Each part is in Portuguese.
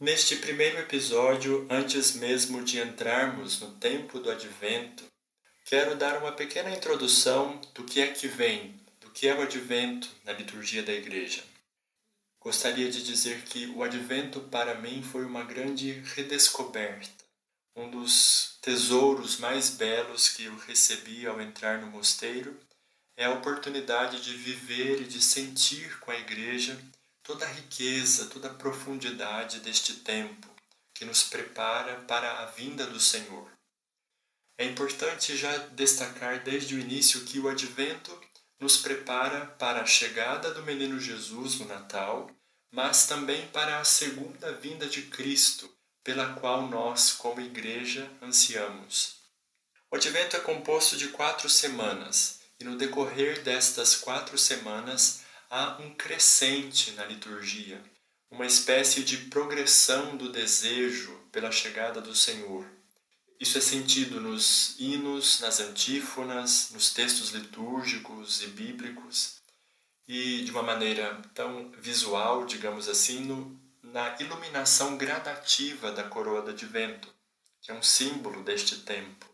Neste primeiro episódio, antes mesmo de entrarmos no tempo do advento, quero dar uma pequena introdução do que é que vem, do que é o advento na liturgia da igreja. Gostaria de dizer que o advento para mim foi uma grande redescoberta, um dos tesouros mais belos que eu recebi ao entrar no mosteiro é a oportunidade de viver e de sentir com a igreja toda a riqueza, toda a profundidade deste tempo que nos prepara para a vinda do Senhor. É importante já destacar desde o início que o advento nos prepara para a chegada do menino Jesus no Natal, mas também para a segunda vinda de Cristo, pela qual nós, como igreja, ansiamos. O advento é composto de quatro semanas, e no decorrer destas quatro semanas há um crescente na liturgia, uma espécie de progressão do desejo pela chegada do Senhor. Isso é sentido nos hinos, nas antífonas, nos textos litúrgicos e bíblicos, e de uma maneira tão visual, digamos assim, no, na iluminação gradativa da coroa de vento, que é um símbolo deste tempo.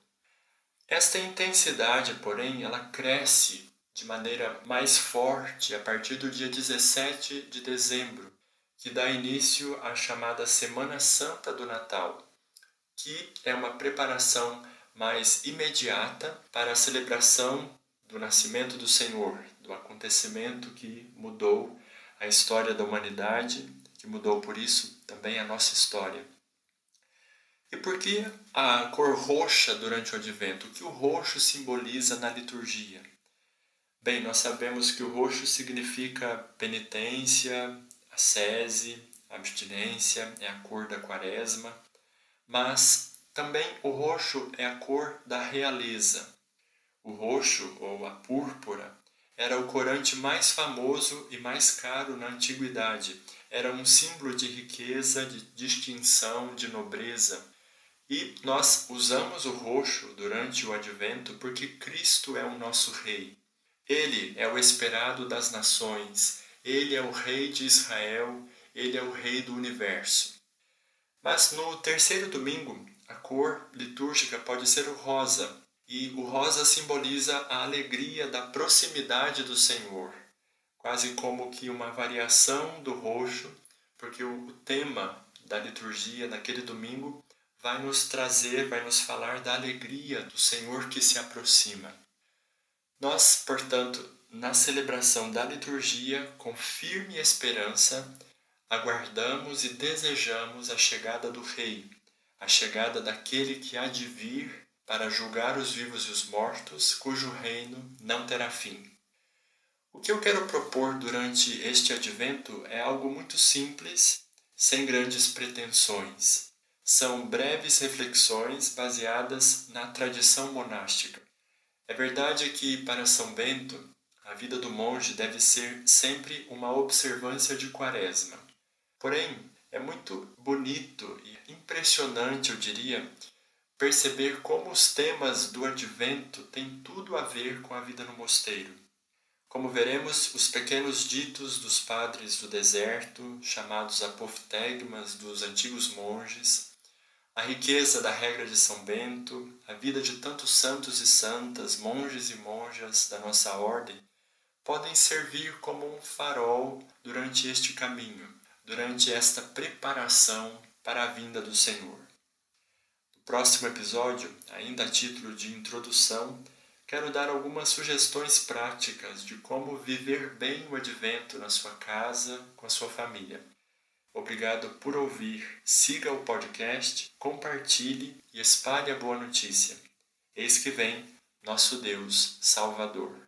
Esta intensidade, porém, ela cresce de maneira mais forte a partir do dia 17 de dezembro, que dá início à chamada Semana Santa do Natal, que é uma preparação mais imediata para a celebração do nascimento do Senhor, do acontecimento que mudou a história da humanidade, que mudou por isso também a nossa história. E por que a cor roxa durante o advento? O que o roxo simboliza na liturgia? Bem, nós sabemos que o roxo significa penitência, ascese, abstinência, é a cor da quaresma, mas também o roxo é a cor da realeza. O roxo, ou a púrpura, era o corante mais famoso e mais caro na antiguidade. Era um símbolo de riqueza, de distinção, de nobreza. E nós usamos o roxo durante o advento porque Cristo é o nosso Rei. Ele é o esperado das nações, ele é o Rei de Israel, ele é o Rei do universo. Mas no terceiro domingo, a cor litúrgica pode ser o rosa, e o rosa simboliza a alegria da proximidade do Senhor, quase como que uma variação do roxo, porque o tema da liturgia naquele domingo vai nos trazer, vai nos falar da alegria do Senhor que se aproxima. Nós, portanto, na celebração da liturgia, com firme esperança, aguardamos e desejamos a chegada do Rei, a chegada daquele que há de vir para julgar os vivos e os mortos, cujo reino não terá fim. O que eu quero propor durante este advento é algo muito simples, sem grandes pretensões. São breves reflexões baseadas na tradição monástica. É verdade que, para São Bento, a vida do monge deve ser sempre uma observância de quaresma. Porém, é muito bonito e impressionante, eu diria, perceber como os temas do advento têm tudo a ver com a vida no mosteiro. Como veremos, os pequenos ditos dos padres do deserto, chamados apoftegmas dos antigos monges, a riqueza da regra de São Bento, a vida de tantos santos e santas, monges e monjas da nossa ordem, podem servir como um farol durante este caminho, durante esta preparação para a vinda do Senhor. No próximo episódio, ainda a título de introdução, quero dar algumas sugestões práticas de como viver bem o advento na sua casa, com a sua família. Obrigado por ouvir. Siga o podcast, compartilhe e espalhe a boa notícia. Eis que vem nosso Deus Salvador.